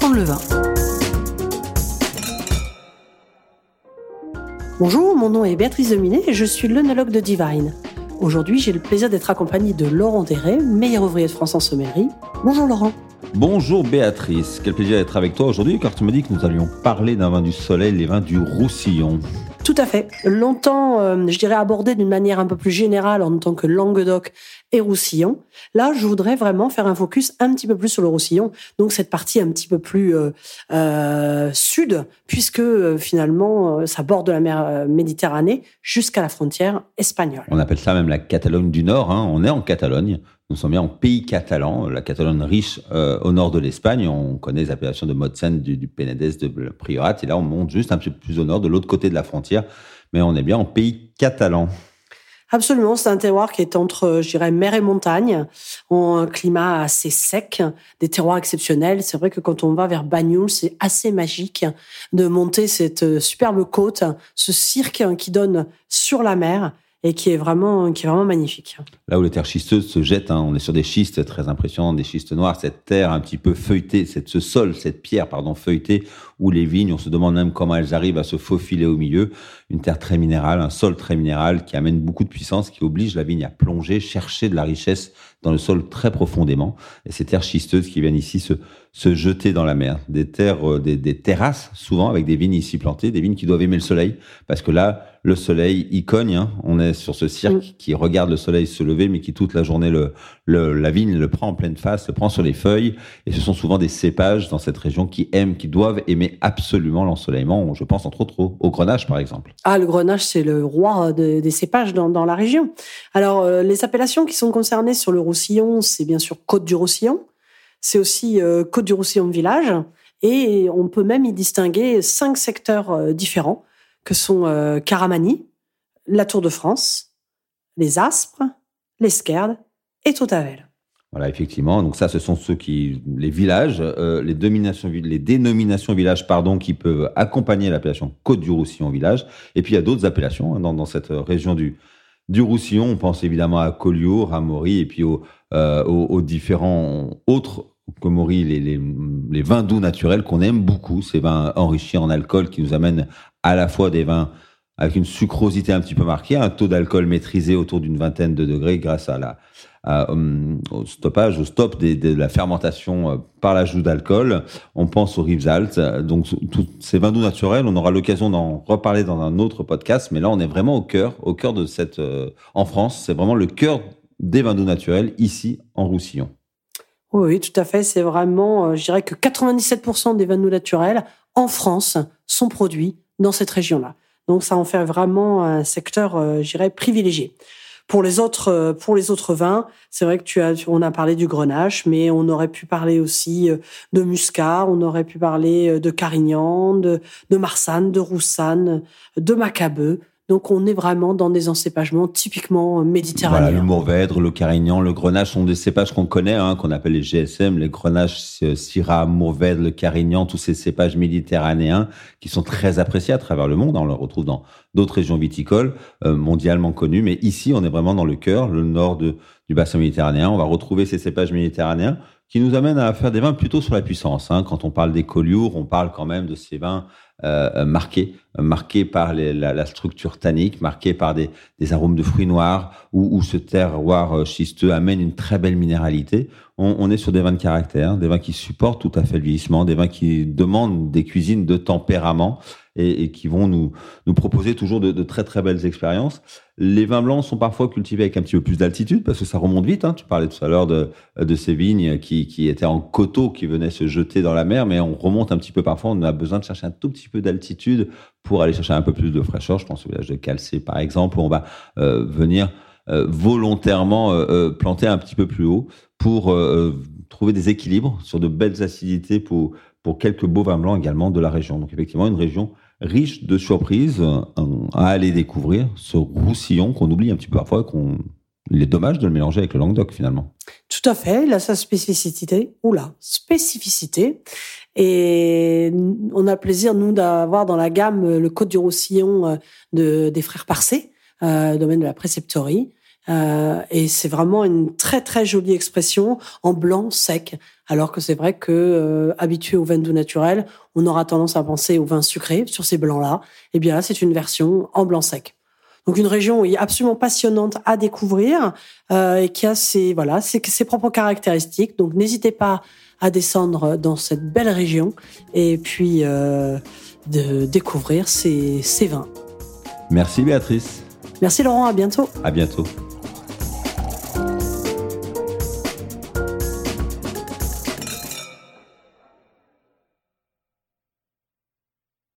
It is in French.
Apprendre le vin. Bonjour, mon nom est Béatrice Dominé et je suis l'œnologue de Divine. Aujourd'hui, j'ai le plaisir d'être accompagné de Laurent Deret, meilleur ouvrier de France en sommellerie. Bonjour Laurent. Bonjour Béatrice, quel plaisir d'être avec toi aujourd'hui car tu me dis que nous allions parler d'un vin du soleil, les vins du Roussillon. Tout à fait. Longtemps, euh, je dirais abordé d'une manière un peu plus générale en tant que Languedoc et Roussillon. Là, je voudrais vraiment faire un focus un petit peu plus sur le Roussillon, donc cette partie un petit peu plus euh, euh, sud, puisque finalement, ça borde la mer Méditerranée jusqu'à la frontière espagnole. On appelle ça même la Catalogne du Nord. Hein. On est en Catalogne. Nous sommes bien en pays catalan, la Catalogne riche au nord de l'Espagne. On connaît les appellations de Motsen, du, du Penedès, de Priorat. Et là, on monte juste un petit peu plus au nord, de l'autre côté de la frontière. Mais on est bien en pays catalan. Absolument, c'est un terroir qui est entre, je dirais, mer et montagne, en un climat assez sec, des terroirs exceptionnels. C'est vrai que quand on va vers Bagnoul, c'est assez magique de monter cette superbe côte, ce cirque qui donne sur la mer et qui est vraiment qui est vraiment magnifique. Là où les terres schisteuses se jettent, hein, on est sur des schistes très impressionnants, des schistes noirs, cette terre un petit peu feuilletée, cette, ce sol, cette pierre pardon feuilletée, où les vignes, on se demande même comment elles arrivent à se faufiler au milieu. Une terre très minérale, un sol très minéral qui amène beaucoup de puissance, qui oblige la vigne à plonger, chercher de la richesse dans le sol très profondément. Et ces terres schisteuses qui viennent ici se, se jeter dans la mer. Des terres, euh, des, des terrasses, souvent avec des vignes ici plantées, des vignes qui doivent aimer le soleil, parce que là, le soleil y cogne. Hein. On est sur ce cirque qui regarde le soleil se lever, mais qui toute la journée, le, le, la vigne le prend en pleine face, le prend sur les feuilles. Et ce sont souvent des cépages dans cette région qui aiment, qui doivent aimer absolument l'ensoleillement. Je pense entre autres au, grenache, par exemple. Ah, le grenache, c'est le roi des cépages dans, dans, la région. Alors, euh, les appellations qui sont concernées sur le Roussillon, c'est bien sûr Côte du Roussillon. C'est aussi euh, Côte du Roussillon Village. Et on peut même y distinguer cinq secteurs euh, différents que sont euh, Caramani, la Tour de France, les Aspres, l'Esquerde et Totavel. Voilà, effectivement. Donc ça, ce sont ceux qui, les villages, euh, les dominations, les dénominations villages, pardon, qui peuvent accompagner l'appellation Côte du Roussillon village. Et puis il y a d'autres appellations hein, dans, dans, cette région du du Roussillon. On pense évidemment à Collioure, à Maury, et puis aux, euh, aux, aux différents autres Maury, les, les, les vins doux naturels qu'on aime beaucoup, ces vins enrichis en alcool qui nous amènent à la fois des vins avec une sucrosité un petit peu marquée, un taux d'alcool maîtrisé autour d'une vingtaine de degrés grâce à la, euh, au stoppage, au stop de la fermentation euh, par l'ajout d'alcool. On pense aux rives altes. Donc, ces vins doux naturels, on aura l'occasion d'en reparler dans un autre podcast. Mais là, on est vraiment au cœur, au cœur de cette, euh, en France, c'est vraiment le cœur des vins doux naturels ici en Roussillon. Oui, tout à fait. C'est vraiment, je dirais que 97% des vins doux naturels en France sont produits dans cette région-là. Donc ça en fait vraiment un secteur, euh, je dirais, privilégié. Pour les autres, euh, pour les autres vins, c'est vrai que tu as, on a parlé du Grenache, mais on aurait pu parler aussi euh, de Muscat, on aurait pu parler de Carignan, de, de Marsanne, de Roussanne, de Macabeu. Donc on est vraiment dans des encépagements typiquement méditerranéens. Voilà, le Mourvèdre, le Carignan, le Grenache sont des cépages qu'on connaît, hein, qu'on appelle les GSM, les Grenaches, euh, Syrah, Mourvèdre, le Carignan, tous ces cépages méditerranéens qui sont très appréciés à travers le monde. On le retrouve dans d'autres régions viticoles euh, mondialement connues, mais ici on est vraiment dans le cœur, le nord du bassin méditerranéen. On va retrouver ces cépages méditerranéens qui nous amènent à faire des vins plutôt sur la puissance. Hein. Quand on parle des collioures, on parle quand même de ces vins euh, marqués, marqués par les, la, structure tannique, marqués par des, arômes de fruits noirs, où, ce terroir euh, schisteux amène une très belle minéralité. On, est sur des vins de caractère, des vins qui supportent tout à fait le vieillissement, des vins qui demandent des cuisines de tempérament et, qui vont nous, proposer toujours de, très très belles expériences. Les vins blancs sont parfois cultivés avec un petit peu plus d'altitude parce que ça remonte vite. Hein. Tu parlais tout à l'heure de, de ces vignes qui, qui étaient en coteaux, qui venaient se jeter dans la mer, mais on remonte un petit peu parfois. On a besoin de chercher un tout petit peu d'altitude pour aller chercher un peu plus de fraîcheur. Je pense au village de Calcé par exemple, où on va euh, venir euh, volontairement euh, planter un petit peu plus haut pour trouver des équilibres sur de belles acidités pour pour quelques beaux vins blancs également de la région. Donc effectivement, une région riche de surprises à aller découvrir, ce roussillon qu'on oublie un petit peu parfois, qu'on il est dommage de le mélanger avec le Languedoc finalement. Tout à fait, il a sa spécificité. Oula, spécificité. Et on a le plaisir, nous, d'avoir dans la gamme le Côte du Roussillon euh, de, des frères Parcé, euh, domaine de la préceptorie. Euh, et c'est vraiment une très très jolie expression en blanc sec. Alors que c'est vrai que euh, habitué au vin doux naturel, on aura tendance à penser au vin sucré sur ces blancs-là. Et eh bien là, c'est une version en blanc sec. Donc une région est absolument passionnante à découvrir euh, et qui a ses voilà ses, ses propres caractéristiques. Donc n'hésitez pas à descendre dans cette belle région et puis euh, de découvrir ces, ces vins. Merci Béatrice. Merci Laurent, à bientôt. À bientôt.